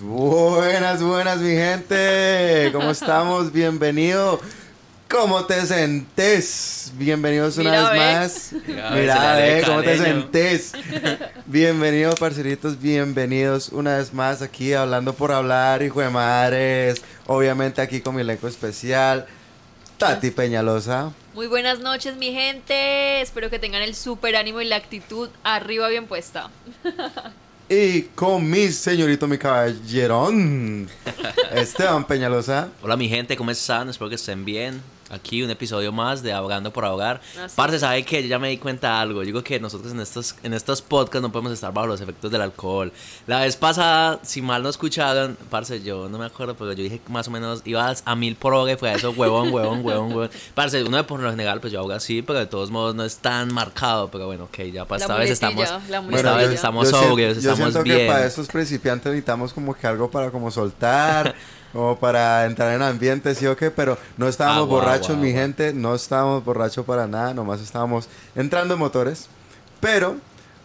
Buenas, buenas, mi gente. ¿Cómo estamos? Bienvenido. ¿Cómo te sentís? Bienvenidos una Mira, vez ve. más. Mira, Mira, ve, ve, ese ¿cómo te sentís? Bienvenidos, parceritos. Bienvenidos una vez más aquí hablando por hablar, hijo de madres. Obviamente aquí con mi elenco especial, Tati Peñalosa. Muy buenas noches, mi gente. Espero que tengan el super ánimo y la actitud arriba bien puesta. Y con mi señorito, mi caballerón, Esteban Peñalosa. Hola mi gente, ¿cómo están? Espero que estén bien. Aquí un episodio más de Ahogando por Ahogar. Así Parce. ¿sabe que Yo ya me di cuenta de algo. Yo digo que nosotros en estos, en estos podcasts no podemos estar bajo los efectos del alcohol. La vez pasada, si mal no escucharon, parce, yo no me acuerdo, pero yo dije que más o menos ibas a mil por hora y fue a eso, huevón, huevón, huevón, huevón. Parce, uno de por lo general, pues yo ahoga así, pero de todos modos no es tan marcado. Pero bueno, ok, ya para esta vez estamos, la esta vez estamos yo sien- sobrios, yo estamos siento bien. que para estos principiantes necesitamos como que algo para como soltar o para entrar en ambiente, sí o qué, pero no estábamos Agua, borrachos, agua, mi agua. gente, no estábamos borrachos para nada, nomás estábamos entrando en motores. Pero,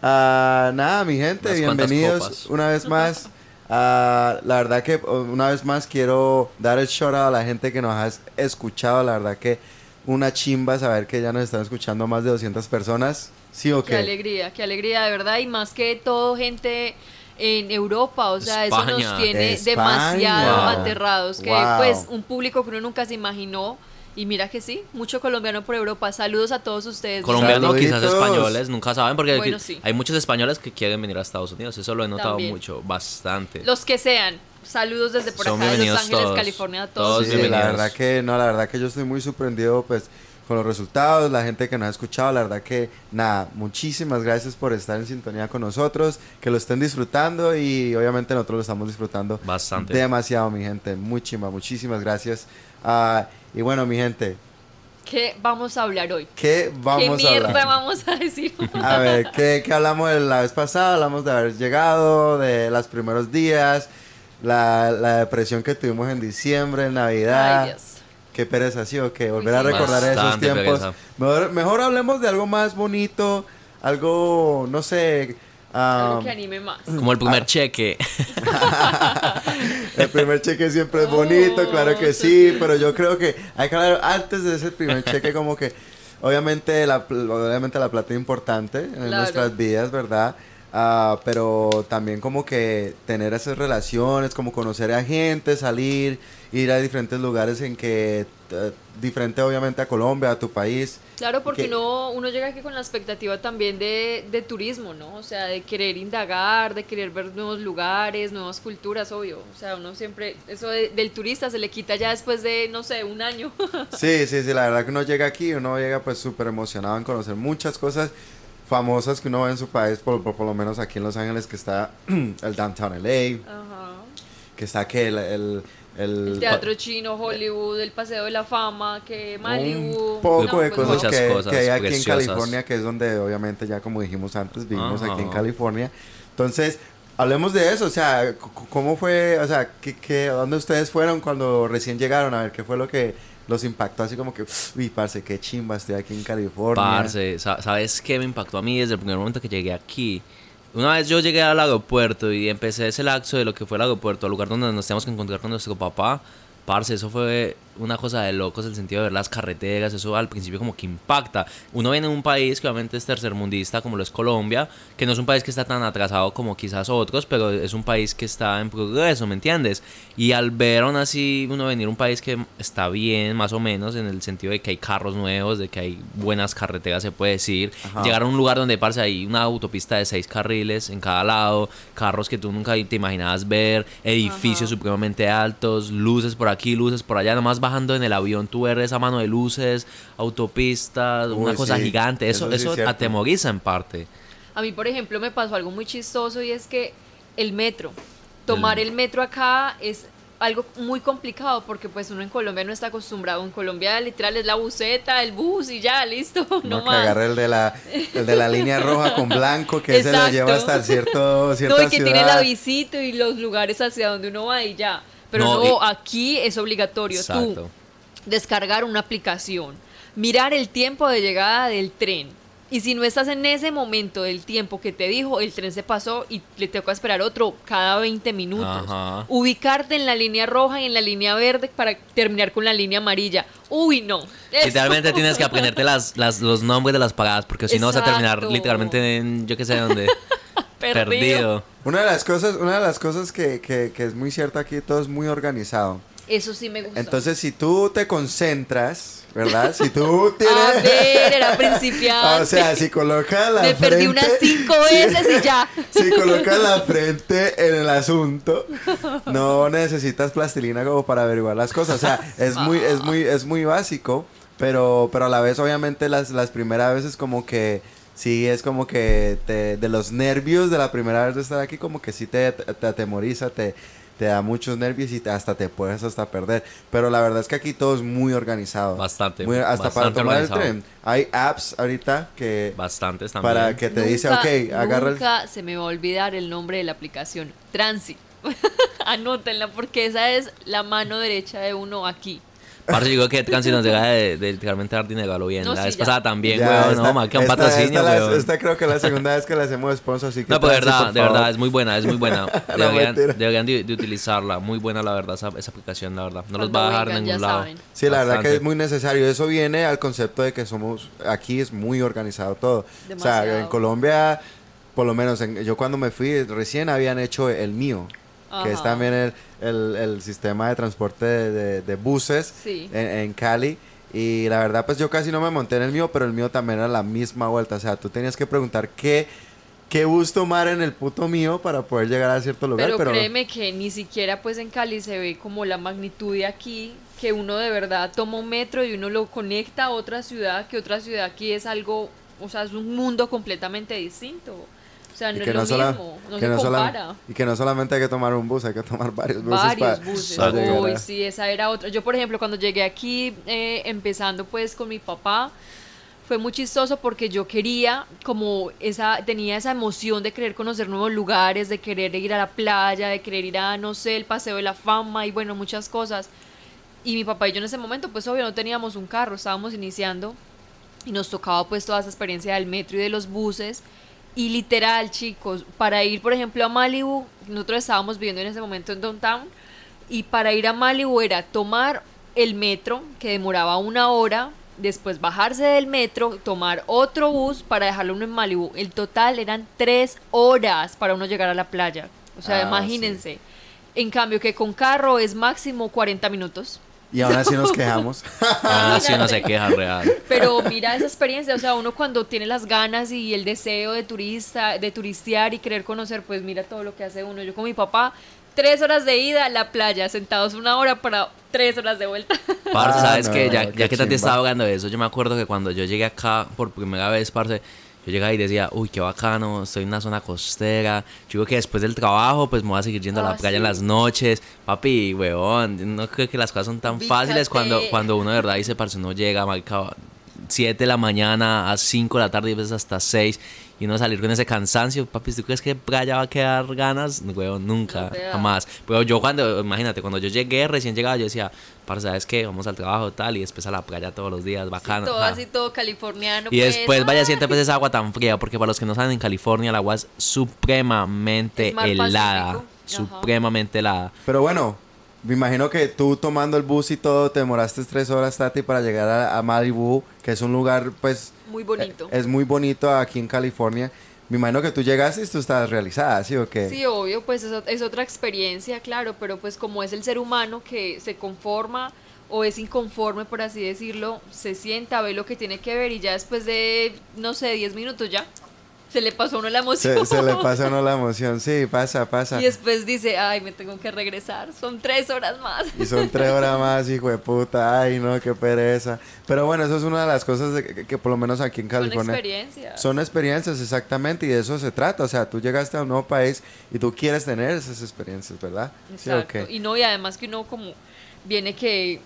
ah, nada, mi gente, bienvenidos una vez más. Ah, la verdad que una vez más quiero dar el shout out a la gente que nos ha escuchado, la verdad que una chimba saber que ya nos están escuchando más de 200 personas. ¿Sí o Qué qué? alegría, qué alegría, de verdad. Y más que todo, gente en Europa. O sea, eso nos tiene España. demasiado Wow. aterrados. Que Wow. pues un público que uno nunca se imaginó. Y mira que sí, mucho colombiano por Europa. Saludos a todos ustedes. Colombianos, quizás españoles, nunca saben, porque Bueno, aquí sí. hay muchos españoles que quieren venir a Estados Unidos. Eso lo he notado También. mucho, bastante. Los que sean. Saludos desde por Son acá de Los Ángeles, todos. California, a Todos todos. Sí, bienvenidos. la verdad que no, la verdad que yo estoy muy sorprendido pues con los resultados, la gente que nos ha escuchado, la verdad que nada, muchísimas gracias por estar en sintonía con nosotros, que lo estén disfrutando y obviamente nosotros lo estamos disfrutando Bastante. demasiado, mi gente, muchísimas, muchísimas gracias. Ah, y bueno, mi gente, ¿Qué vamos a hablar hoy? ¿qué vamos ¿Qué a mierda hablar? vamos a decir? A ver, ¿qué, qué hablamos de la vez pasada? Hablamos de haber llegado, de los primeros días, la, la depresión que tuvimos en diciembre, en Navidad. Ay, Dios. Qué pereza, sí, o qué volver a recordar esos Bastante tiempos. pereza. Mejor, mejor hablemos de algo más bonito, algo, no sé. Algo ah, que anime más. Como el primer cheque. el primer cheque siempre es bonito, Oh, claro que sí, pero yo creo que hay que hablar antes de ese primer cheque como que obviamente la, pl- obviamente la plata es importante en Claro. nuestras vidas, ¿verdad? Ah, pero también como que tener esas relaciones, como conocer a gente, salir, ir a diferentes lugares en que, diferente obviamente a Colombia, a tu país. Claro, porque que- uno, uno llega aquí con la expectativa también de, de turismo, ¿no? O sea, de querer indagar, de querer ver nuevos lugares, nuevas culturas, obvio. O sea, uno siempre, eso de- del turista se le quita ya después de, no sé, un año. Sí, sí, sí, la verdad que uno llega aquí, uno llega pues súper emocionado en conocer muchas cosas famosas que uno ve en su país, por, por, por lo menos aquí en Los Ángeles, que está el Downtown LA, Ajá. que está que el... el, el- El teatro chino, Hollywood, el Paseo de la Fama, que Malibu. un poco No, de pues cosas que, cosas que hay aquí en. California, que es donde obviamente ya como dijimos antes, vivimos aquí en. California. Entonces, hablemos de eso, o sea, ¿cómo fue, o sea, qué, qué, dónde ustedes fueron cuando recién llegaron? A ver, ¿qué fue lo que los impactó? Así como que, uy, parce, qué chimba, estoy aquí en California. Parce, sa- ¿sabes qué me impactó a mí desde el primer momento que llegué aquí? Una vez yo llegué al aeropuerto y empecé ese lapso de lo que fue el aeropuerto, al lugar donde nos teníamos que encontrar con nuestro papá. Parce, eso fue una cosa de locos, el sentido de ver las carreteras, eso al principio como que impacta. Uno viene de un país que obviamente es tercermundista, como lo es Colombia, que no es un país que está tan atrasado como quizás otros, pero es un país que está en progreso, ¿me entiendes? Y al ver aún así uno venir a un país que está bien, más o menos, en el sentido de que hay carros nuevos, de que hay buenas carreteras, se puede decir, Ajá. llegar a un lugar donde, parce, hay una autopista de seis carriles en cada lado, carros que tú nunca te imaginabas ver, edificios Ajá. supremamente altos, luces por aquí, luces por allá, nomás bajando en el avión tú ves esa mano de luces, autopistas, una cosa sí, gigante, eso, eso sí es eso cierto. atemoriza en parte. A mí, por ejemplo, me pasó algo muy chistoso y es que el metro, tomar El- el metro acá es algo muy complicado porque pues uno en Colombia no está acostumbrado. En Colombia literal es la buseta, el bus y ya, listo, no, No, que más. agarre el de la, el de la línea roja con blanco, que se lo lleva hasta cierto, cierta No, y que tiene ciudad. la visita y los lugares hacia donde uno va y ya. Pero No, y- aquí es obligatorio tú Exacto. descargar una aplicación, mirar el tiempo de llegada del tren, Y si no estás en ese momento del tiempo que te dijo, el tren se pasó y le toca esperar otro cada 20 minutos. Ajá. Ubicarte en la línea roja y en la línea verde para terminar con la línea amarilla. Uy, no. Eso- Literalmente tienes que aprenderte las, las, los nombres de las paradas, porque si no vas a terminar literalmente en yo qué sé dónde. Perdido. perdido. Una de las cosas, una de las cosas que, que, que es muy cierta aquí, todo es muy organizado. Eso sí me gusta. Entonces, si tú te concentras, ¿verdad? Si tú tienes... A ver, era principiante. O sea, si colocas la Me frente... perdí unas cinco veces y ya. Si colocas la frente en el asunto, no necesitas plastilina como para averiguar las cosas. O sea, es muy, es muy, es muy básico, pero, pero a la vez, obviamente, las, las primeras veces como que sí es como que te, de los nervios de la primera vez de estar aquí, como que sí te, te atemoriza, te, te da muchos nervios y te- hasta te puedes hasta perder. Pero la verdad es que aquí todo es muy organizado. Bastante, Muy- hasta para tomar el tren. Hay apps ahorita que... Bastantes también. Para que te dice, Nunca- ok, agarra el... Nunca se me va a olvidar el nombre de la aplicación. Transi. Anótenla porque esa es la mano derecha de uno aquí. Parce, yo digo que Transi nos deja de, de literalmente dar dinero a lo bien. No, la sí, vez ya. pasada también, Ya, weón. esta- No, marca un esta- patrocinio, esta, la- weón. esta creo que es la segunda vez que le hacemos sponsor, así que... No, pues de verdad, por de favor. verdad, es muy buena, es muy buena. Deberían, mentira. deberían de, de utilizarla. Muy buena, la verdad, esa, esa aplicación, la verdad. No los va a dejar en ningún lado. saben. Sí, la verdad que Bastante. es muy necesario. Eso viene al concepto de que somos... Aquí es muy organizado todo. O sea, Demasiado. en Colombia, por lo menos en- yo cuando me fui, recién habían hecho el mío. Que es también el, el- el sistema de transporte de, de- de buses Sí. en, en Cali. Y la verdad, pues yo casi no me monté en el mío, pero el mío también era la misma vuelta. O sea, tú tenías que preguntar qué, qué bus tomar en el puto mío para poder llegar a cierto lugar. Pero, Pero, créeme que ni siquiera pues en Cali se ve como la magnitud de aquí, que uno de verdad toma un metro y uno lo conecta a otra ciudad, que otra ciudad aquí es algo, o sea, es un mundo completamente distinto. Sea, no y es que lo no, sola- mismo, no que se no sola- compara. y que no solamente hay que tomar un bus, hay que tomar varios buses. Varios buses. para Uy, a- sí, esa era otra. Yo, por ejemplo, cuando llegué aquí, eh, empezando pues con mi papá, fue muy chistoso porque yo quería, como esa, tenía esa emoción de querer conocer nuevos lugares, de querer ir a la playa, de querer ir a, no sé, el Paseo de la Fama y bueno, muchas cosas. Y mi papá y yo en ese momento, pues obvio, no teníamos un carro, estábamos iniciando y nos tocaba pues toda esa experiencia del metro y de los buses. Y literal, chicos, para ir, por ejemplo, a Malibu, nosotros estábamos viviendo en ese momento en Downtown, y para ir a Malibu era tomar el metro, que demoraba una hora, después bajarse del metro, tomar otro bus para dejarlo uno en Malibu. El total eran tres horas para uno llegar a la playa. O sea, Ah, imagínense. En cambio, que con carro es máximo 40 minutos. Y aún así nos quejamos. Aún así uno se queja real. Pero mira esa experiencia, o sea, uno cuando tiene las ganas y el deseo de turista, de turistear y querer conocer, pues mira todo lo que hace uno. Yo con mi papá, tres horas de ida a la playa, sentados una hora para tres horas de vuelta. Parce, Ah, ¿sabes no, qué? Ya, ya que chimba. estaba hablando de eso, yo me acuerdo que cuando yo llegué acá por primera vez, parce, yo llegaba y decía, uy, qué bacano, estoy en una zona costera. Yo digo que después del trabajo, pues me voy a seguir yendo a la Ah, playa en las noches. Papi, weón, no creo que las cosas son tan fáciles cuando, cuando uno de verdad dice, parce, uno llega, marca 7 de la mañana a 5 de la tarde y veces hasta 6 y uno salir con ese cansancio, papi, ¿tú crees que playa va a quedar ganas? Weón, nunca, No jamás. Pero yo cuando, imagínate, cuando yo llegué, recién llegaba, yo decía, parce, ¿sabes qué? Vamos al trabajo tal y después a la playa todos los días, bacano. todo ajá. así, todo californiano. Y pues, después vaya ah. siente pues esa agua tan fría, porque para los que no saben, en California el agua es supremamente Es helada. Pacífico. Ajá. Supremamente helada. Pero bueno, me imagino que tú tomando el bus y todo, te demoraste tres horas, Tati, para llegar a, a Malibu, que es un lugar, pues... Muy bonito. eh, Es muy bonito aquí en California. Me imagino que tú llegaste y tú estabas realizada, ¿sí o qué? Sí, obvio, pues es, ot- es otra experiencia, claro, pero pues como es el ser humano que se conforma o es inconforme, por así decirlo, se sienta, ve lo que tiene que ver y ya después de, no sé, 10 minutos ya, se le pasó a uno la emoción. Se, se le pasa a uno la emoción, sí, pasa, pasa. Y después dice, ay, me tengo que regresar, son tres horas más. Y son tres horas más, hijo de puta, ay no, qué pereza. Pero bueno, eso es una de las cosas de que, que por lo menos aquí en Son California... experiencias. Son experiencias, exactamente, y de eso se trata. O sea, tú llegaste a un nuevo país y tú quieres tener esas experiencias, ¿verdad? ¿Sí o Exacto. Y no, y además que uno como viene que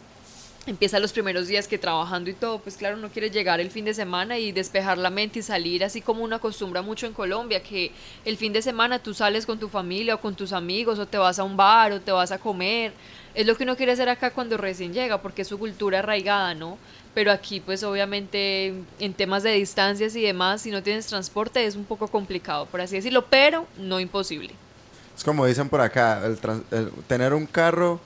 empieza los primeros días que trabajando y todo, pues claro, uno quiere llegar el fin de semana y despejar la mente y salir así como uno acostumbra mucho en Colombia, que el fin de semana tú sales con tu familia o con tus amigos o te vas a un bar o te vas a comer. Es lo que uno quiere hacer acá cuando recién llega, porque es su cultura arraigada, ¿no? Pero aquí pues obviamente en temas de distancias y demás, si no tienes transporte es un poco complicado, por así decirlo, pero no imposible. Es como dicen por acá, el tener un carro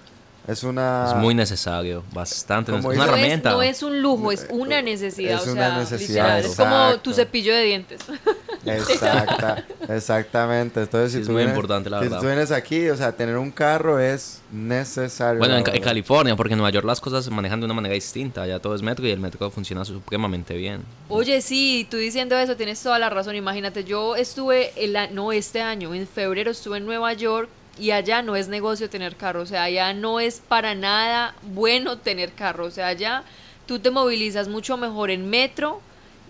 es una... Es muy necesario, bastante necesario. Una no, es, herramienta. no es un lujo, es una necesidad. Es o una sea, necesidad, literal, es como tu cepillo de dientes. Exacta, exactamente. Entonces, si Es tú muy vienes, importante, la si verdad. tú vienes aquí, o sea, tener un carro es necesario. Bueno, en. California, porque en Nueva York las cosas se manejan de una manera distinta. Ya todo es metro y el metro funciona supremamente bien. Oye, sí, tú diciendo eso tienes toda la razón. Imagínate, yo estuve, el, no este año, en febrero estuve en Nueva York y allá no es negocio tener carro. O sea, allá no es para nada bueno tener carro. O sea, allá tú te movilizas mucho mejor en metro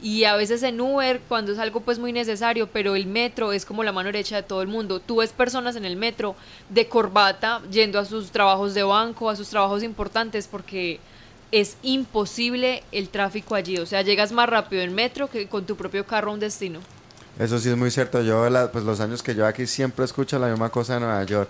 y a veces en Uber cuando es algo pues muy necesario, pero el metro es como la mano derecha de todo el mundo. Tú ves personas en el metro de corbata yendo a sus trabajos de banco, a sus trabajos importantes porque es imposible el tráfico allí. O sea, llegas más rápido en metro que con tu propio carro a un destino. Eso sí es muy cierto. Yo, la- pues los años que yo aquí siempre escucho la misma cosa en Nueva York.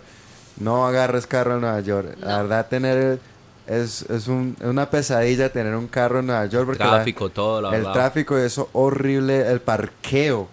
No agarres carro en Nueva York. La verdad, tener. Es, es, un- es una pesadilla tener un carro en Nueva York. Porque la- Tráfico, todo, la el verdad. tráfico es horrible. El parqueo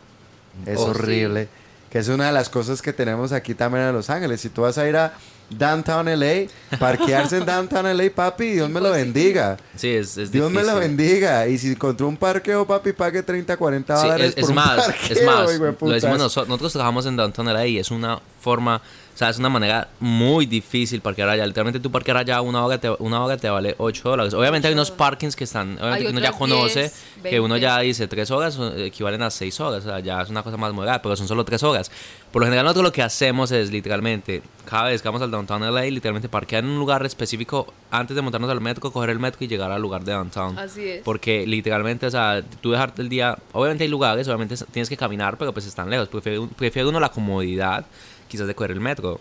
es Oh, sí. horrible. Que es una de las cosas que tenemos aquí también en Los Ángeles. Si tú vas a ir a Downtown LA, parquearse en Downtown LA, papi, Dios me lo Imposible. bendiga. Sí, es, es Dios me lo bendiga. Y si encontró un parqueo, papi, pague 30, 40 Sí, dólares es, por es un más, parqueo, es más, lo decimos nosotros, nosotros trabajamos en Downtown LA y es una forma, o sea, es una manera muy difícil parquear allá. Literalmente tú parquear allá una hora te, una hora te vale 8 dólares. Obviamente hay unos parkings que están, obviamente que uno ya conoce, 10, que uno 20. ya dice 3 horas equivalen a 6 horas, o sea, ya es una cosa más moderada, pero son solo 3 horas. Por lo general nosotros lo que hacemos es literalmente, cada vez que vamos al Downtown LA, literalmente parquear en un lugar específico antes de montarnos al metro, coger el metro y llegar al lugar de Downtown. Así es. Porque literalmente, o sea, tú dejarte el día, obviamente hay lugares, obviamente tienes que caminar, pero pues están lejos. Prefiere, prefiere uno la comodidad, quizás de coger el metro.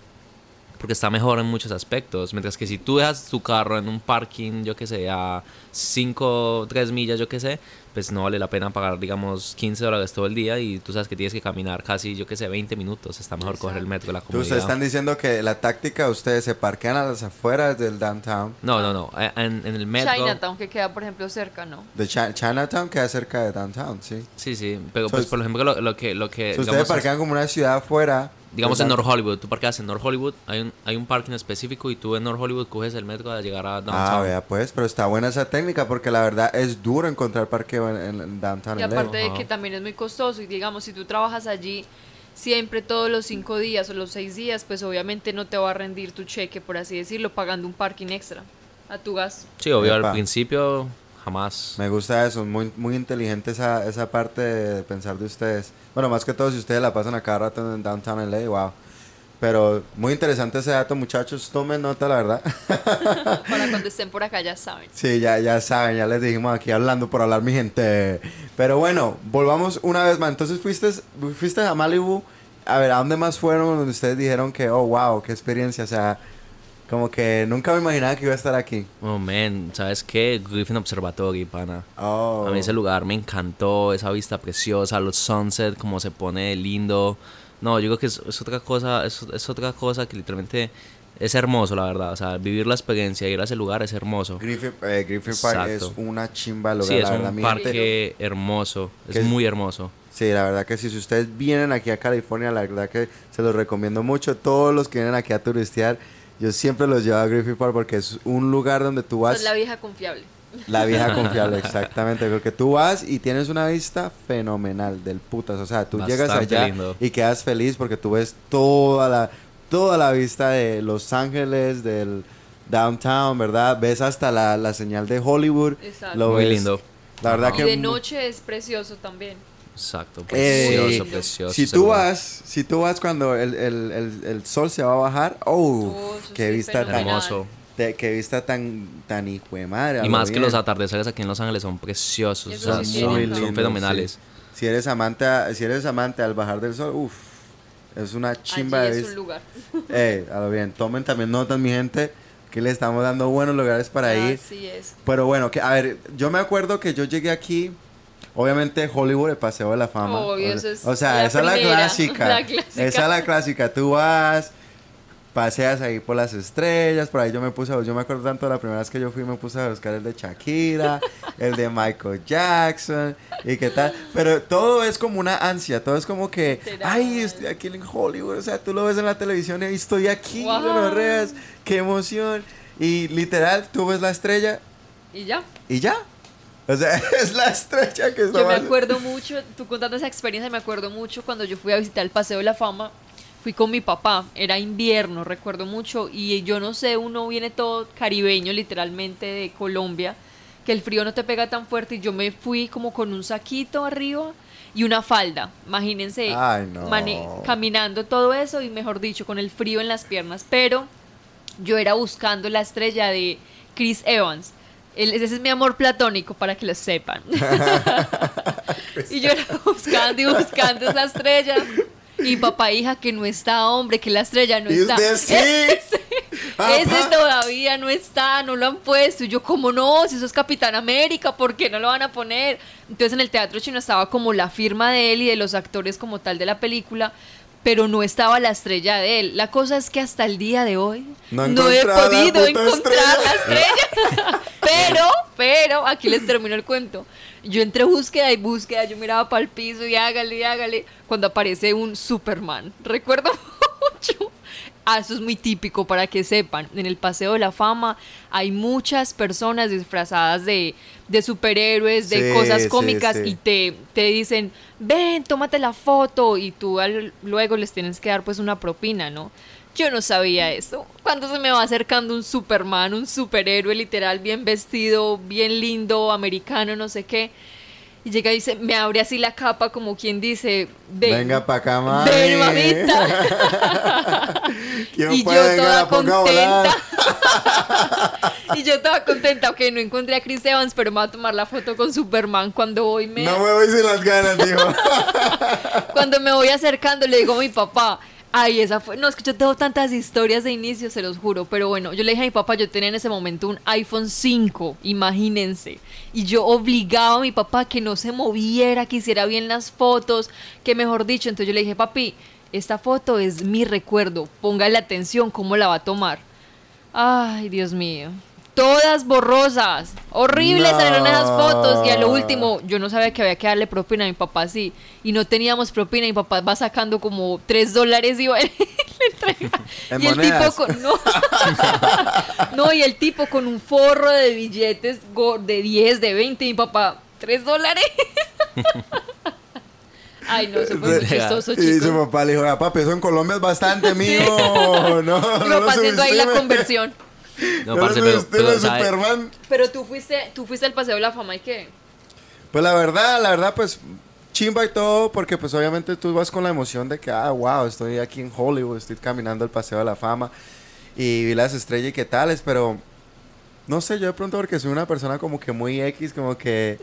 Porque está mejor en muchos aspectos. Mientras que si tú dejas tu carro en un parking, yo que sé, a 5, 3 millas, yo que sé, pues no vale la pena pagar, digamos, 15 dólares todo el día y tú sabes que tienes que caminar casi, yo que sé, 20 minutos. Está mejor coger el metro, la Tú, comodidad. ustedes están diciendo que la táctica, ustedes se parquean a las afueras del downtown. No, no, no. eh, En, en el metro. Chinatown, que queda, por ejemplo, cerca, ¿no? De Chi- Chinatown queda cerca de downtown, sí. Sí, sí. Pero So, pues, por ejemplo, lo, lo que... Lo que Si ustedes digamos, parquean como una ciudad afuera. Digamos en North. Hollywood, tú parqueas en North Hollywood, hay un, hay un parking específico y tú en North Hollywood coges el metro para llegar a Ah, downtown. vea pues, pero está buena esa técnica porque la verdad es duro encontrar parqueo en, en- en downtown. Y aparte de Ajá. que también es muy costoso y digamos, si tú trabajas allí siempre todos los cinco días o los seis días, pues obviamente no te va a rendir tu cheque, por así decirlo, pagando un parking extra a tu gas. Sí, obvio, Epa. al principio jamás. Me gusta eso, muy, muy inteligente esa, esa parte de pensar de ustedes. Bueno, más que todo si ustedes la pasan a cada rato en downtown LA, wow. Pero muy interesante ese dato, muchachos. Tomen nota, la verdad. Para cuando estén por acá ya saben. Sí, ya, ya saben, ya les dijimos aquí hablando por hablar, mi gente. Pero bueno, volvamos una vez más. Entonces fuiste, fuiste a Malibu. A ver, ¿a dónde más fueron donde ustedes dijeron que, oh, wow, qué experiencia? O sea, como que nunca me imaginaba que iba a estar aquí. Oh, man, ¿sabes qué? Griffin Observatory, pana. Oh. A mí ese lugar me encantó, esa vista preciosa, los sunset, como se pone lindo. No, yo creo que es, es otra cosa, es, es otra cosa que literalmente es hermoso, la verdad. O sea, vivir la experiencia, ir a ese lugar es hermoso. Griffith, eh, Griffith Park es una chimba lugar, Sí, es la verdad, un gente. parque hermoso, es es- muy hermoso. Sí, la verdad que sí, si ustedes vienen aquí a California, la verdad que se los recomiendo mucho. Todos los que vienen aquí a turistear, yo siempre los llevo a Griffith Park porque es un lugar donde tú vas... Es la vieja confiable. La vieja confiable, exactamente. Porque tú vas y tienes una vista fenomenal del putas. O sea, tú llegas allá lindo. y quedas feliz porque tú ves toda la, toda la vista de Los Ángeles, del downtown, ¿verdad? Ves hasta la, la señal de Hollywood. Exacto. Lo Muy ves. lindo. La verdad Ajá. Y que... de noche es precioso también. Exacto, Eh, precioso, precioso. Si tú lugar. vas, si tú vas cuando el, el, el, el sol se va a bajar, oh, Oh, qué sí, vista tan. Hermoso. te- qué vista tan, tan hijo de madre. Y más que bien. los atardeceres aquí en Los Ángeles son preciosos, o sea, sí son, tienen. son lindo, fenomenales. sí. Si eres amante, a- si eres amante al bajar del sol, uff, es una chimba Allí de es un vista. lugar. Ey, a lo bien, tomen también notas, mi gente, que le estamos dando buenos lugares para ir. Así es. Pero bueno, que, a ver, yo me acuerdo que yo llegué aquí, obviamente Hollywood, el Paseo de la Fama. Obvio, o, eso es o sea, la esa es la clásica. la clásica. Esa es la clásica. Tú vas, paseas ahí por las estrellas, por ahí yo me puse, a- yo me acuerdo tanto la primera vez que yo fui, me puse a buscar el de Shakira, el de Michael Jackson, y qué tal. Pero todo es como una ansia, todo es como que, ay, estoy aquí en Hollywood, o sea, tú lo ves en la televisión y estoy aquí, Wow. gonorreas, qué emoción. Y literal, tú ves la estrella Y ya. y ya. O sea, es la estrella que está Yo me acuerdo mucho, tú contando esa experiencia, me acuerdo mucho cuando yo fui a visitar el Paseo de la Fama. Fui con mi papá, era invierno, recuerdo mucho, y yo no sé, uno viene todo caribeño, literalmente de Colombia, que el frío no te pega tan fuerte, y yo me fui como con un saquito arriba y una falda, imagínense, Ay, no. caminando todo eso, y mejor dicho, con el frío en las piernas, pero yo era buscando la estrella de Chris Evans. Él- ese es mi amor platónico para que lo sepan. y yo era buscando y buscando esa estrella. Y papá, hija, que no está, hombre, que la estrella no Y está. usted sí. Ese, todavía no está, no lo han puesto. Y yo, ¿cómo no? Si eso es Capitán América, ¿por qué no lo van a poner? Entonces en el Teatro Chino estaba como la firma de él y de los actores como tal de la película. Pero no estaba la estrella de él. La cosa es que hasta el día de hoy No no, he podido encontrar estrella. la estrella. pero, pero, aquí les termino el cuento. Yo entre búsqueda y búsqueda, yo miraba para el piso y hágale, y hágale, cuando aparece un Superman. Recuerdo mucho. Ah, eso es muy típico para que sepan. En el Paseo de la Fama hay muchas personas disfrazadas de, de superhéroes, de Sí, cosas sí, cómicas sí. y te, te dicen, ven, tómate la foto y tú al- luego les tienes que dar pues una propina, ¿no? Yo no sabía eso. Cuando se me va acercando un Superman, un superhéroe literal, bien vestido, bien lindo, americano, no sé qué. Y llega y dice, me abre así la capa como quien dice, ven, Venga pa' acá, mami. ven mamita. ¿Quién y yo toda contenta. y yo toda contenta. Ok, no encontré a Chris Evans, pero me voy a tomar la foto con Superman cuando voy me... No me voy sin las ganas, dijo. Cuando me voy acercando le digo a mi papá, ay, esa fue, no, es que yo tengo tantas historias de inicio, se los juro, pero bueno, yo le dije a mi papá, yo tenía en ese momento un iPhone 5, imagínense, y yo obligaba a mi papá que no se moviera, que hiciera bien las fotos, que mejor dicho, entonces yo le dije, papi, esta foto es mi recuerdo, póngale atención cómo la va a tomar. Ay, Dios mío. Todas borrosas. Horribles No. salieron esas fotos. Y a lo último, yo no sabía que había que darle propina a mi papá, sí. Y no teníamos propina. Y mi papá va sacando como 3 dólares y va- le entrega. ¿En y el tipo con. No. no, y el tipo con un forro de billetes de 10, de 20. Y mi papá, 3 dólares. Ay, no, eso fue muy chistoso, Y su chicos. papá le dijo, "Ah, papi, eso en Colombia es bastante mío. No, no Mi lo papá haciendo ahí la conversión. No, No parce, lo pero, subestime, pero, ¿sabe? Superman. Pero tú fuiste, tú fuiste al Paseo de la Fama y qué? Pues la verdad, la verdad, pues chimba y todo, porque pues obviamente tú vas con la emoción de que, ah, wow, estoy aquí en Hollywood, estoy caminando el Paseo de la Fama y vi las estrellas y qué tales, pero no sé, yo de pronto porque soy una persona como que muy X, como que,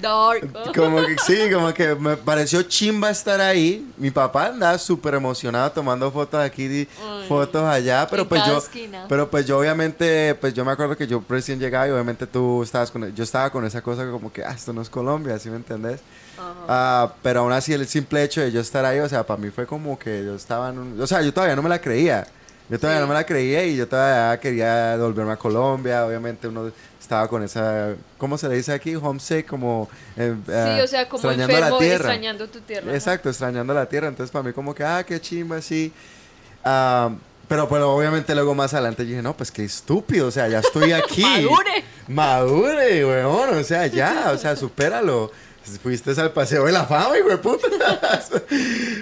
Dark. como que sí, como que me pareció chimba estar ahí. Mi papá andaba súper emocionado tomando fotos aquí y fotos allá, pero En pues cada yo, esquina. pero pues yo obviamente, pues yo me acuerdo que yo recién llegaba y obviamente tú estabas con, yo estaba con esa cosa como que, ah, esto no es Colombia, ¿sí me entendés? Ah, pero aún así el simple hecho de yo estar ahí, o sea, para mí fue como que yo estaba en un, o sea, yo todavía no me la creía. Yo todavía Sí. no me la creía y yo todavía quería volverme a Colombia, obviamente uno estaba con esa, ¿cómo se le dice aquí? Homesick, como eh, Sí, ah, o sea, como extrañando enfermo, la tierra. extrañando tu tierra. Exacto, extrañando la tierra. Entonces, para mí, como que, ah, qué chimba, sí. Ah, pero, pero obviamente, luego más adelante dije, no, pues qué estúpido, o sea, ya estoy aquí. Madure. Madure, weón, o sea, ya, o sea, supéralo. Fuiste al paseo de la fama, hijo de puta.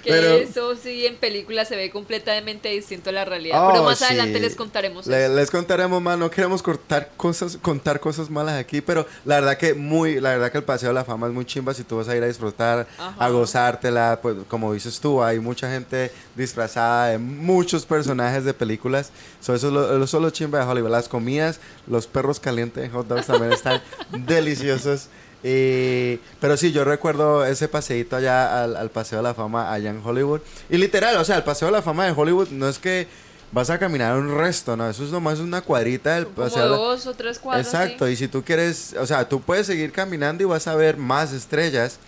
Que pero, eso sí en película se ve completamente distinto a la realidad. Oh, Pero más sí. adelante les contaremos Le- eso. les contaremos más, no queremos cortar cosas, contar cosas malas aquí, pero la verdad que muy, la verdad que el Paseo de la Fama es muy chimba si tú vas a ir a disfrutar, Ajá. a gozártela, pues como dices tú, hay mucha gente disfrazada de muchos personajes de películas, so, eso, es lo, eso es lo chimba de Hollywood, las comidas, los perros calientes en hot dogs también están deliciosos. Y- pero sí, yo recuerdo ese paseíto allá al, al Paseo de la Fama allá en Hollywood. Y literal, o sea, el Paseo de la Fama de Hollywood no es que vas a caminar un resto, ¿no? Eso es nomás una cuadrita del... Como o sea, la- dos o tres cuadros. Exacto, sí. y si tú quieres, o sea, tú puedes seguir caminando y vas a ver más estrellas,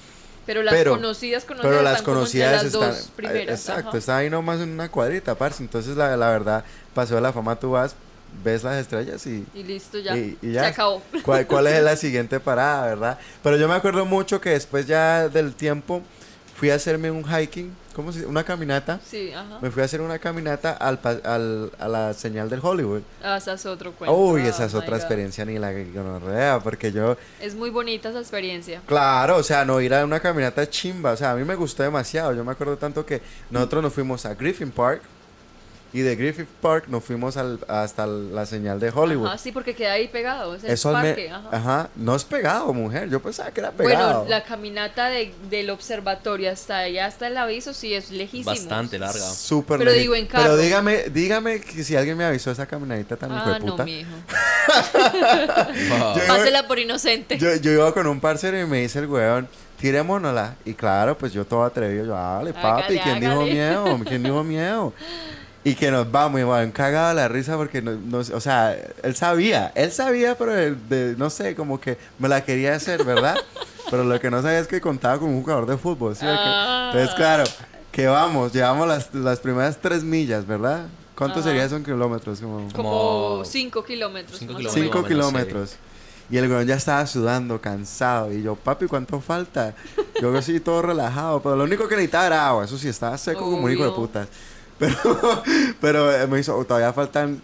Pero las pero- conocidas, conocidas pero las están conocidas las están... dos primeras. exacto, ajá. están ahí nomás en una cuadrita, parce. Entonces, la, la verdad, pasó de la fama, tú vas, ves las estrellas y... Y listo, ya. Y- y ya. Se acabó. ¿Cuál, cuál es la siguiente parada, verdad? Pero yo me acuerdo mucho que después ya del tiempo fui a hacerme un hiking, ¿cómo se dice? Una caminata. Sí, ajá. Me fui a hacer una caminata al, al- a la señal del Hollywood. Ah, esa es otro cuento. Uy, Oh esa es my otra God. experiencia ni la que gonorrea, porque yo, Es muy bonita esa experiencia. claro, o sea, no ir a una caminata chimba, o sea, a mí me gustó demasiado. Yo me acuerdo tanto que nosotros nos fuimos a Griffin Park y de Griffin Park nos fuimos al- hasta la señal de Hollywood. Ajá, sí, porque queda ahí pegado. Es el Eso me- parque. ajá. ajá, no es pegado, mujer. Yo pensaba que era pegado. Bueno, la caminata de- del observatorio hasta allá, hasta el aviso, sí es lejísimo. Bastante larga. Súper Pero digo, en Pero carro. dígame, dígame que si alguien me avisó esa caminadita tan Ah, no, hijueputa. mijo. Wow. Pásela por inocente. Yo, yo iba con un parcero y me dice el weón, tirémonosla. Y claro, pues yo todo atrevido, yo, dale, papi, Hágale, ¿quién dijo miedo? ¿Quién dijo miedo? Y que nos vamos, y bueno, cagado la risa porque, no, no- o sea, él sabía, él sabía, pero de, de- no sé, como que me la quería hacer, ¿verdad? pero lo que no sabía es que contaba con un jugador de fútbol, ¿sí? Ah. Entonces, claro, que vamos, llevamos las, las primeras tres millas, ¿verdad? ¿Cuánto Ajá. sería eso en kilómetros? Como... Como Como 5 kilómetros. cinco más o kilómetros. Cinco kilómetros. Y el weón ya estaba sudando, cansado. Y yo, papi, ¿cuánto falta? Yo así todo relajado. Pero lo único que necesitaba era agua. Eso sí, estaba seco como un hijo de Obvio. putas. Pero, pero eh, me hizo, todavía faltan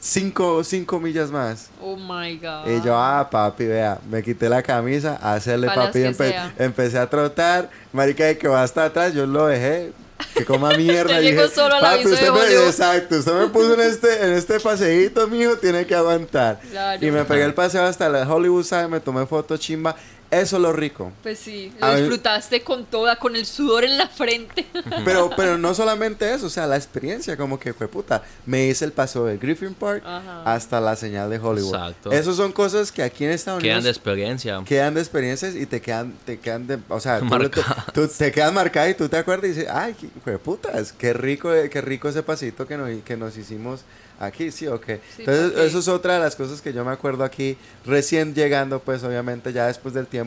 cinco, cinco millas más. Oh my god. Y yo, ah, papi, vea, me quité la camisa, a hacerle papi, empe- empecé a trotar, marica, de que va hasta atrás, yo lo dejé, que coma mierda. Y dije, solo papi, usted me, Hollywood". exacto, usted me puso en este, en este paseíto, mijo, tiene que aguantar. Claro. Y me pegué el paseo hasta la Hollywood Side, me tomé foto chimba, eso es lo rico. Pues sí, lo A ver. disfrutaste con toda, con el sudor en la frente. Pero, pero no solamente eso, o sea, la experiencia, como que fue puta. Me hice el paseo de Griffin Park Ajá. hasta la señal de Hollywood. Exacto. Esas son cosas que aquí en Estados Unidos Quedan de experiencia. quedan de experiencias y te quedan, te quedan de, o sea, tú, te, Marcadas. tú- te quedas marcada y tú te acuerdas y dices, ay, qué putas, qué rico, qué rico ese pasito que nos, que nos hicimos aquí, sí, ok. Sí, Entonces, eso es otra de las cosas que yo me acuerdo aquí, recién llegando, pues obviamente ya después del tiempo,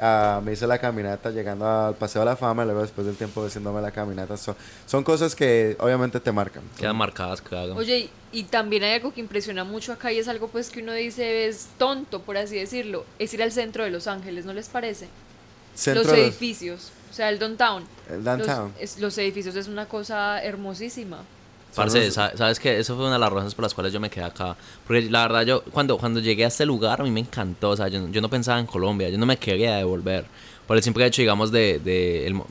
ah, me hice la caminata llegando al Paseo de la Fama, y luego después del tiempo haciéndome la caminata, son, son cosas que obviamente te marcan. Quedan marcadas, claro. Oye, y, y también hay algo que impresiona mucho acá y es algo pues que uno dice es tonto, por así decirlo, es ir al centro de Los Ángeles, ¿no les parece? Centro los edificios, o sea, el downtown. El downtown. Los, es- los edificios es una cosa hermosísima. Parce, sabes que eso fue una de las razones por las cuales yo me quedé acá. Porque la verdad, yo cuando, cuando llegué a este lugar, a mí me encantó. O sea, yo, yo no pensaba en Colombia, yo no me quería devolver. Por el simple hecho, digamos, de, de el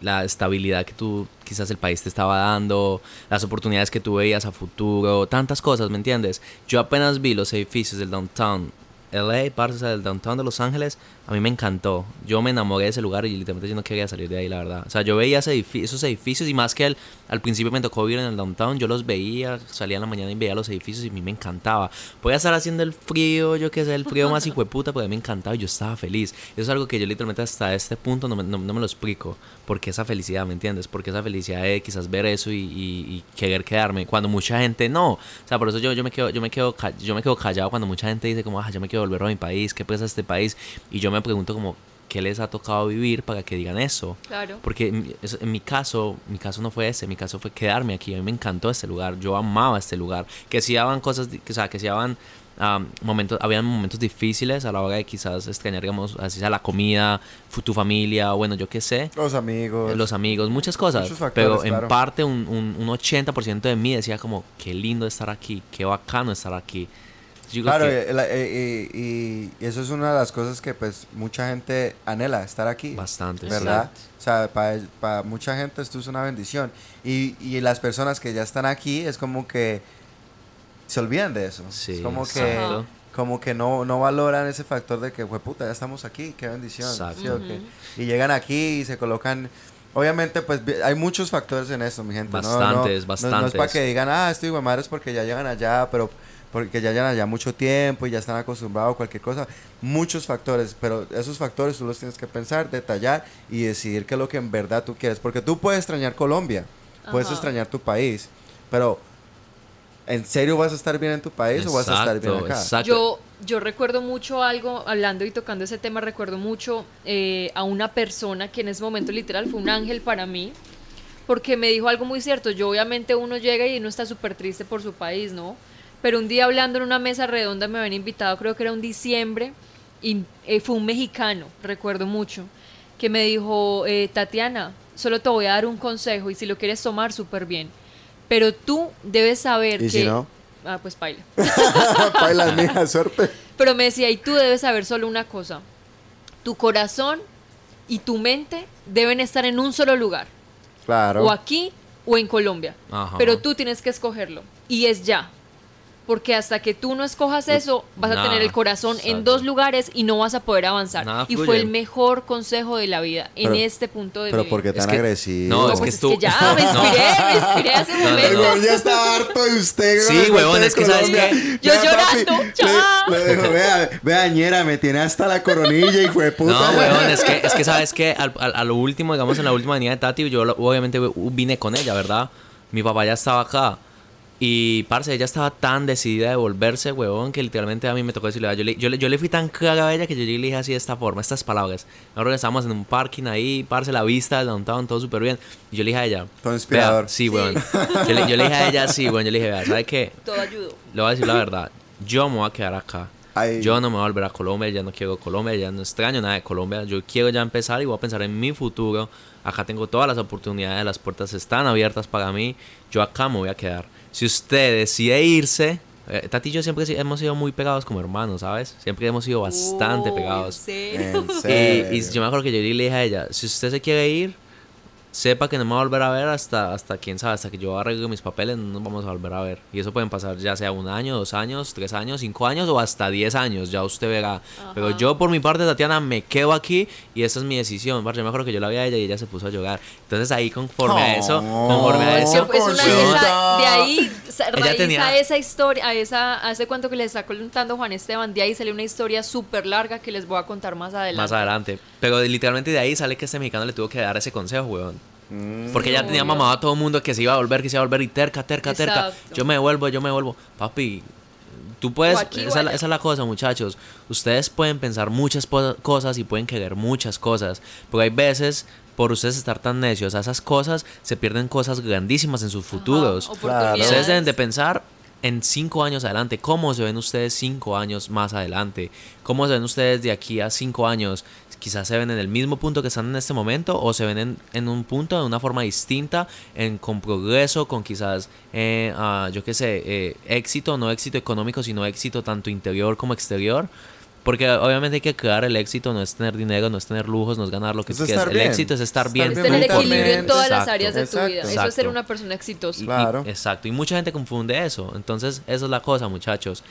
la estabilidad que tú, quizás el país te estaba dando, las oportunidades que tú veías a futuro, tantas cosas, ¿me entiendes? Yo apenas vi los edificios del downtown LA, parce, o sea, del downtown de Los Ángeles, a mí me encantó. Yo me enamoré de ese lugar y literalmente yo no quería salir de ahí, la verdad. O sea, yo veía ese edifi- esos edificios y más que el, al principio me tocó vivir en el downtown, yo los veía, salía en la mañana y veía los edificios y a mí me encantaba. Podía estar haciendo el frío, yo qué sé, el frío más hijo de puta, pero a mí me encantaba y yo estaba feliz. Eso es algo que yo literalmente hasta este punto no me, no, no me lo explico. ¿Por qué esa felicidad, me entiendes? Porque esa felicidad de quizás ver eso y, y- y querer quedarme cuando mucha gente no. O sea, por eso yo, yo, me, quedo, yo, me, quedo, yo me quedo callado cuando mucha gente dice como, ah, yo me quiero volver a mi país, ¿qué pasa este país? Y yo me pregunto como, ¿qué les ha tocado vivir para que digan eso? Claro. Porque en, en mi caso, mi caso no fue ese, mi caso fue quedarme aquí. A mí me encantó este lugar, yo amaba este lugar. Que si daban cosas, o sea, que si daban am, momentos, habían momentos difíciles a la hora de quizás extrañar, digamos, así sea la comida, tu familia, bueno, yo qué sé. Los amigos. Los amigos, muchas cosas. Muchos factores, pero en claro. parte un, un, un 80% de mí decía como, qué lindo estar aquí, qué bacano estar aquí. Yo Claro, que eh, la- eh, y, y- y eso es una de las cosas que pues mucha gente anhela, estar aquí. bastante. ¿Verdad? O sea, para mucha gente esto es una bendición. Y, y las personas que ya están aquí es como que se olvidan de eso. Sí, es como que, como que no, no valoran ese factor de que, fue puta, ya estamos aquí, qué bendición. Exacto. Y llegan aquí y se colocan... Obviamente, pues hay muchos factores en eso, mi gente. ¿no? No- Bastantes, no- No, es bastantes. para que digan, ah, estoy madre es porque ya llegan allá, pero porque ya llegan allá mucho tiempo y ya están acostumbrados a cualquier cosa. Muchos factores, pero esos factores tú los tienes que pensar, detallar y decidir qué es lo que en verdad tú quieres. Porque tú puedes extrañar Colombia, puedes Ajá. extrañar tu país, pero ¿en serio vas a estar bien en tu país o vas a estar bien acá? exacto. Yo, yo recuerdo mucho algo, hablando y tocando ese tema, recuerdo mucho eh, a una persona que en ese momento literal fue un ángel para mí, porque me dijo algo muy cierto. Yo obviamente uno llega y uno está súper triste por su país, ¿no? Pero un día hablando en una mesa redonda me habían invitado, creo que era un diciembre, y eh, fue un mexicano, recuerdo mucho, que me dijo, eh, Tatiana, solo te voy a dar un consejo y si lo quieres tomar, súper bien. Pero tú debes saber ¿Y que... si no? Ah, pues baila. Paila, mija, suerte. Pero me decía, y tú debes saber solo una cosa. Tu corazón y tu mente deben estar en un solo lugar. Claro. O aquí o en Colombia. Ajá. Pero tú tienes que escogerlo. Y es ya. Porque hasta que tú no escojas eso, vas a tener el corazón en exacto. dos lugares y no vas a poder avanzar. Nada y fue el mejor consejo de la vida en Pero- este punto de Pero mi ¿por qué tan Es que- agresivo? no, No, es pues que es tú- que ya me inspiré, me inspiré hace un No, no, El momento. ya estaba harto de usted. Sí, huevón, es que ¿sabes qué? Yo llorando, chao. Le, dijo, vea, vea, ñera, me tiene hasta la coronilla y fue puta. No, weón, es que, es que sabes que al, al- a lo último, digamos, en la última venida de Tati, yo obviamente vine con ella, ¿verdad? Mi papá ya estaba acá. Y, parce, ella estaba tan decidida de volverse, weón, que literalmente a mí me tocó decirle, yo le, yo le, yo le fui tan clara a ella que yo le dije así de esta forma, estas palabras. Ahora estábamos en un parking ahí, parce, la vista del downtown, todo súper bien. Y yo le dije a ella, Todo inspirador. "Vea, sí, weón. Yo, le, yo le dije a ella, sí, weón, yo le dije, vea, ¿sabe qué? Todo ayudó. Le voy a decir la verdad. Yo me voy a quedar acá. Ay. Yo no me voy a volver a Colombia, ya no quiero Colombia, ya no extraño nada de Colombia. Yo quiero ya empezar y voy a pensar en mi futuro. Acá tengo todas las oportunidades, las puertas están abiertas para mí. Yo acá me voy a quedar. Si usted decide irse, eh, Tati y yo siempre si- hemos sido muy pegados como hermanos, ¿sabes? Siempre hemos sido bastante Oh, pegados. ¿En serio? En serio. Y, y yo me acuerdo que yo le dije a ella, si usted se quiere ir, sepa que no me va a volver a ver hasta, hasta quién sabe, hasta que yo arregle mis papeles, no nos vamos a volver a ver. Y eso pueden pasar ya sea un año, dos años, tres años, cinco años o hasta diez años, ya usted verá. Pero Ajá. yo por mi parte, Tatiana, me quedo aquí y esa es mi decisión. Yo me acuerdo que yo la vi a ella y ella se puso a llorar. Entonces ahí conforme a eso, Oh, conforme a Es, eso... que es una esa- de ahí Ella tenía- a esa historia, a esa, a ese cuento que les está contando Juan Esteban, de ahí sale una historia súper larga que les voy a contar más adelante. Más adelante. Pero literalmente de ahí sale que este mexicano le tuvo que dar ese consejo, weón. Mm. Porque ya tenía mamado a todo el mundo que se iba a volver, que se iba a volver y terca, terca, terca. Exacto. Yo me vuelvo, yo me vuelvo. Papi, tú puedes... O aquí o esa, es la- allá. esa es la cosa, muchachos. Ustedes pueden pensar muchas cosas y pueden querer muchas cosas. Pero hay veces, por ustedes estar tan necios a esas cosas, se pierden cosas grandísimas en sus Ajá, futuros. oportunidades. Ustedes deben de pensar en cinco años adelante. ¿Cómo se ven ustedes cinco años más adelante? ¿Cómo se ven ustedes de aquí a cinco años? Quizás se ven en el mismo punto que están en este momento o se ven en, en un punto de una forma distinta, en, con progreso, con quizás, eh, ah, yo qué sé, eh, éxito, no éxito económico, sino éxito tanto interior como exterior. Porque obviamente hay que crear el éxito, no es tener dinero, no es tener lujos, no es ganar lo que Es tú quieras. El bien. éxito es estar Estar bien. Es tener equilibrio en todas las áreas de tu Exacto. vida. Eso es ser una persona exitosa. Y- y- Claro. exacto. Y mucha gente confunde eso. Entonces, esa es la cosa, muchachos.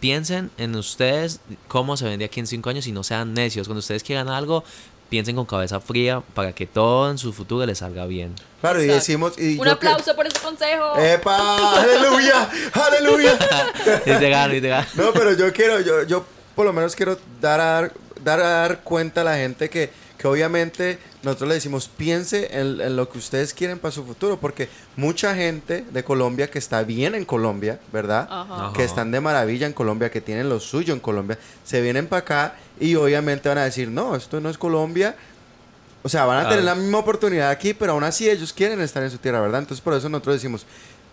Piensen en ustedes cómo se ven de aquí en cinco años y no sean necios. Cuando ustedes quieran algo, piensen con cabeza fría para que todo en su futuro les salga bien. Claro, y decimos. Y Un que- aplauso por ese consejo. ¡Epa! ¡Aleluya! ¡Aleluya! Y te gano, y te gano. No, pero yo quiero, yo, yo por lo menos quiero dar a dar, dar a dar cuenta a la gente que, que obviamente nosotros le decimos piense en, en lo que ustedes quieren para su futuro, porque mucha gente de Colombia que está bien en Colombia, ¿verdad? Ajá. Que están de maravilla en Colombia, que tienen lo suyo en Colombia, se vienen para acá y obviamente van a decir, no, esto no es Colombia. O sea, van a tener la misma oportunidad aquí, pero aún así ellos quieren estar en su tierra, ¿verdad? Entonces por eso nosotros decimos,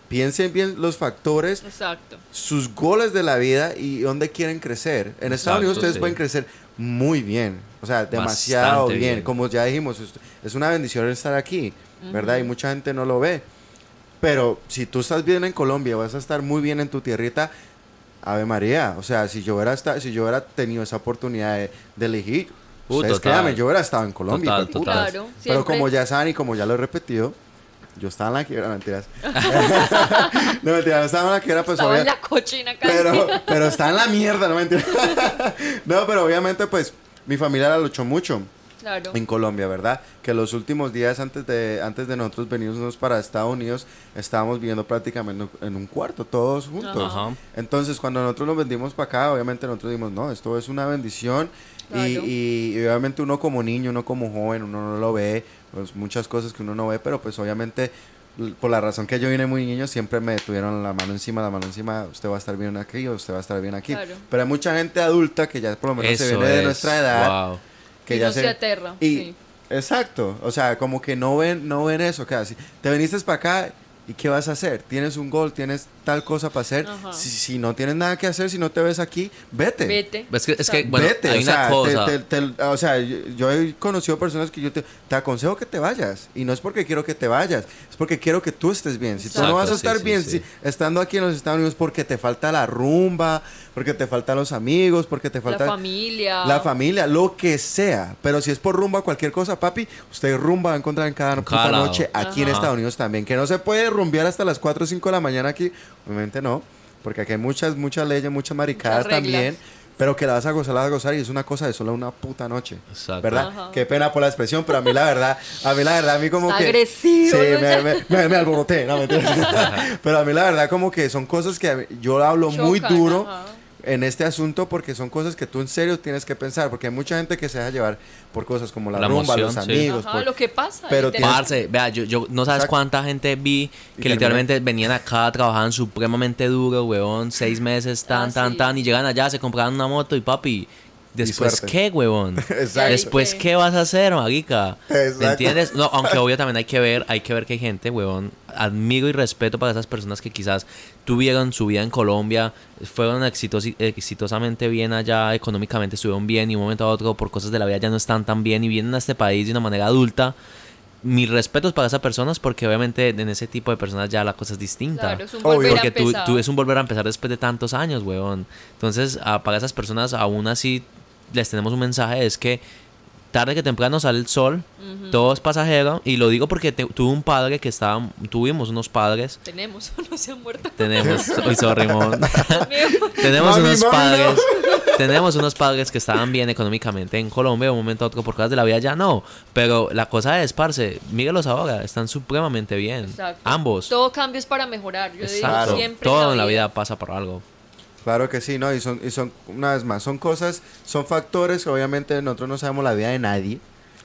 piensen bien los factores Exacto. sus goles de la vida y dónde quieren crecer. En Estados Exacto, Unidos ustedes sí. pueden crecer muy bien, o sea, demasiado bien. bien. Como ya dijimos, es- una bendición estar aquí, ¿verdad? Y mucha gente no lo ve. Pero si tú estás bien en Colombia, vas a estar muy bien en tu tierrita. Ave María, o sea, si yo hubiera, esta- si yo hubiera tenido esa oportunidad de, de elegir, Uh, ustedes créanme, yo hubiera estado en Colombia. Total, total. Claro, Pero como ya saben y como ya lo he repetido, yo estaba en la quiebra, no, mentiras. no, mentiras, no estaba en la quiebra, pues Estaba en obvia- la cochina casi. pero, pero está en la mierda, no mentira. no, pero obviamente, pues, mi familia la luchó mucho Claro. en Colombia, ¿verdad? Que los últimos días antes de, antes de nosotros venirnos para Estados Unidos, estábamos viviendo prácticamente en un cuarto, todos juntos. Ajá. Entonces, cuando nosotros nos vendimos para acá, obviamente nosotros dijimos, no, esto es una bendición. Y, y- y obviamente uno como niño, uno como joven, uno no lo ve, pues muchas cosas que uno no ve, pero pues obviamente por la razón que yo vine muy niño, siempre me tuvieron la mano encima, la mano encima, usted va a estar bien aquí o usted va a estar bien aquí. Claro. Pero hay mucha gente adulta que ya por lo menos se viene de es, nuestra edad, wow. que Y ya no se aterra, Y, sí. Exacto, o sea, como que no ven, no ven eso, que así, te viniste para acá y ¿qué vas a hacer? Tienes un gol, tienes tal cosa para hacer, si, si no tienes nada que hacer, si no te ves aquí, vete. Vete. Es que, es que Exacto. bueno, Vete, hay o una sea, te- cosa. te- te- o sea, yo, yo he conocido personas que yo te, te aconsejo que te vayas. Y no es porque quiero que te vayas, es porque quiero que tú estés bien. Si tú no vas a estar sí, bien sí. si- estando aquí en los Estados Unidos porque te falta la rumba, porque te faltan los amigos, porque te falta la familia. la familia, lo que sea. Pero si es por rumba, cualquier cosa, papi, usted rumba va a encontrar en cada noche aquí en. Estados Unidos también. Que no se puede rumbear hasta las 4 o 5 de la mañana aquí. Obviamente no. Porque aquí hay muchas, muchas leyes, muchas maricadas Muchas también. Pero que la vas a gozar, la vas a gozar y es una cosa de solo una puta noche. Exacto. ¿Verdad? Ajá. Qué pena por la expresión, pero a mí la verdad, a mí la verdad, a mí como Está que... agresivo, Sí, me, me, me- me alboroté, no, pero a mí la verdad como que son cosas que yo hablo muy duro ajá. En este asunto porque son cosas que tú en serio tienes que pensar, porque hay mucha gente que se deja llevar por cosas como la, La rumba, emoción, los sí. amigos. Ajá, por- lo que pasa. pero tienes- Parce, vea, yo, yo no sabes Exacto. cuánta gente vi que literalmente venían acá, trabajaban supremamente duro, weón, seis meses, tan, Ah, tan, sí. tan, y llegan allá, se compraban una moto y papi, después qué, weón, Exacto. después ¿qué? vas a hacer, Exacto. ¿me entiendes? No, aunque obvio también hay que ver, hay que ver que hay gente, weón, admiro y respeto para esas personas que quizás tuvieron su vida en Colombia, fueron exitosi- exitosamente bien allá, económicamente estuvieron bien y un momento a otro por cosas de la vida ya no están tan bien y vienen a este país de una manera adulta. Mis respetos para esas personas porque obviamente en ese tipo de personas ya la cosa es distinta. Claro, es un volver a Porque tú, tú es un volver a empezar después de tantos años, weón. Entonces, a- para esas personas, aún así, les tenemos un mensaje, es que tarde que temprano sale el sol, todo es pasajero, y lo digo porque te- tuve un padre que estaba, tuvimos unos padres, Tenemos, no se han muerto. tenemos, hoy sorry, tenemos Mami, unos mami, padres, tenemos unos padres que estaban bien económicamente en Colombia, de un momento a otro por cosas de la vida ya no, pero la cosa es, parce, mírelos ahora, están supremamente bien, Exacto. ambos. Todo cambio es para mejorar. Yo Exacto. digo siempre. Todo en la vida pasa por algo. Claro que sí, ¿no? Y son, y son, una vez más, son cosas, son factores que obviamente nosotros no sabemos la vida de nadie,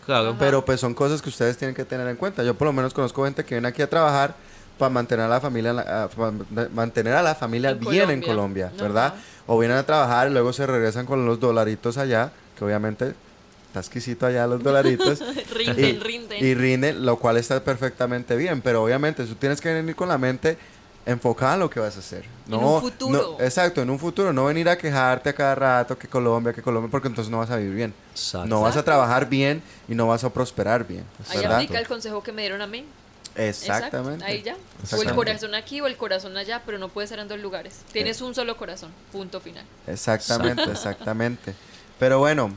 Claro. pero pues son cosas que ustedes tienen que tener en cuenta. Yo por lo menos conozco gente que viene aquí a trabajar para mantener a la familia, en la- a- para mantener a la familia En bien en Colombia. Colombia, ¿verdad? Ajá. O vienen a trabajar y luego se regresan con los dolaritos allá, que obviamente está exquisito allá los dolaritos. Rinden, y, rinden. y rinden, lo cual está perfectamente bien, pero obviamente tú tienes que venir con la mente enfocada en lo que vas a hacer. No, un futuro. no- exacto, en un futuro, no venir a quejarte a cada rato que Colombia, que Colombia, porque entonces no vas a vivir bien. Exacto. No vas a trabajar bien y no vas a prosperar bien. Ahí aplica el consejo que me dieron a mí. Exactamente. Exacto, Ahí ya. O el corazón aquí o el corazón allá, pero no puede ser en dos lugares. Tienes un solo corazón. Punto final. Exactamente, exactamente. Pero bueno,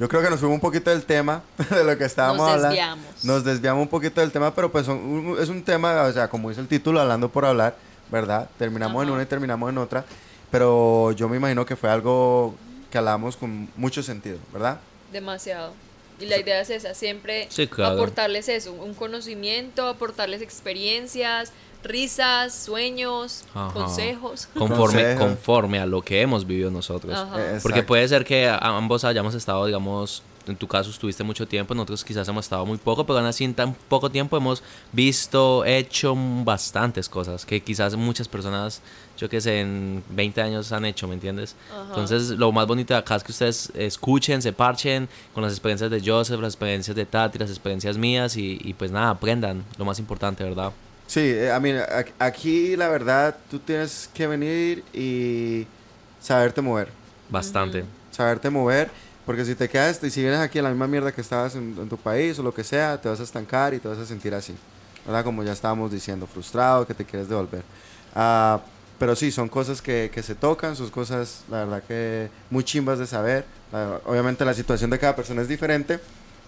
yo creo que nos fuimos un poquito del tema de lo que estábamos Nos hablando. desviamos. Nos desviamos un poquito del tema, pero pues son- un- es un tema, o sea, como dice el título, hablando por hablar, ¿verdad? Terminamos en una y terminamos en otra, pero yo me imagino que fue algo que hablamos con mucho sentido, ¿verdad? Demasiado. Y la idea es esa, siempre Sí, claro. aportarles eso, un conocimiento, aportarles experiencias, risas, sueños, Ajá. consejos. Conforme, Consejo. conforme a lo que hemos vivido nosotros. Ajá. Eh, Porque puede ser que ambos hayamos estado, digamos, en tu caso estuviste mucho tiempo, nosotros quizás hemos estado muy poco, pero aún así en tan poco tiempo hemos visto, hecho bastantes cosas que quizás muchas personas, yo que sé, en 20 años han hecho, ¿me entiendes? Ajá. Entonces, lo más bonito de acá es que ustedes escuchen, se parchen con las experiencias de Joseph, las experiencias de Tati, las experiencias mías y, y pues nada, aprendan, lo más importante, ¿verdad? Sí, eh, a mí, aquí la verdad, tú tienes que venir y saberte mover. Bastante. saberte mover, porque si te quedas y si vienes aquí en la misma mierda que estabas en, en tu país o lo que sea, te vas a estancar y te vas a sentir así, ¿verdad? Como ya estábamos diciendo, frustrado, que te quieres devolver. Ah, pero sí, son cosas que, que se tocan, son cosas, la verdad que muy chimbas de saber. La- obviamente la situación de cada persona es diferente,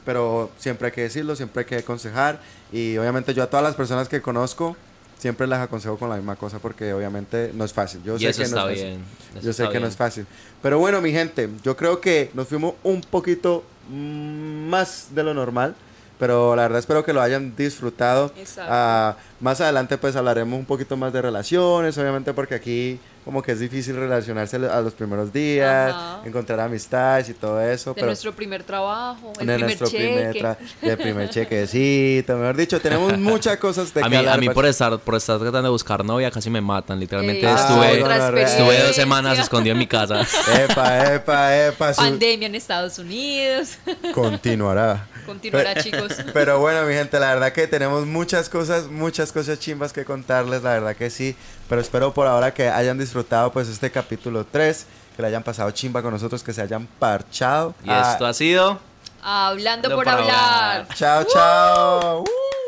pero siempre hay que decirlo, siempre hay que aconsejar y obviamente yo a todas las personas que conozco, siempre las aconsejo con la misma cosa porque obviamente no es fácil. Yo y sé eso que no está es fácil. bien. eso Yo sé que no es fácil. Pero bueno, mi gente, yo creo que nos fuimos un poquito mm, más de lo normal. Pero la verdad espero que lo hayan disfrutado. Exacto. Ah, más adelante pues hablaremos un poquito más de relaciones, obviamente porque aquí como que es difícil relacionarse a los primeros días, Ajá. encontrar amistades y todo eso. De pero nuestro primer trabajo, el de primer nuestro primer cheque. tra- del primer chequecito, mejor dicho, tenemos muchas cosas de A que mí, hablar, a mí parce. por estar, por estar tratando de buscar novia casi me matan. Literalmente Eh, estuve, otra estuve experiencia. dos semanas escondido en mi casa. Epa, epa, epa, Pandemia en Estados Unidos. continuará. Continuará, chicos. Pero bueno, mi gente, la verdad que tenemos muchas cosas, muchas cosas chimbas que contarles, la verdad que sí. Pero espero por ahora que hayan disfrutado pues este capítulo 3, que le hayan pasado chimba con nosotros, que se hayan parchado. Y Ah, esto ha sido... Hablando por por hablar. hablar. Chao, chao. Uh.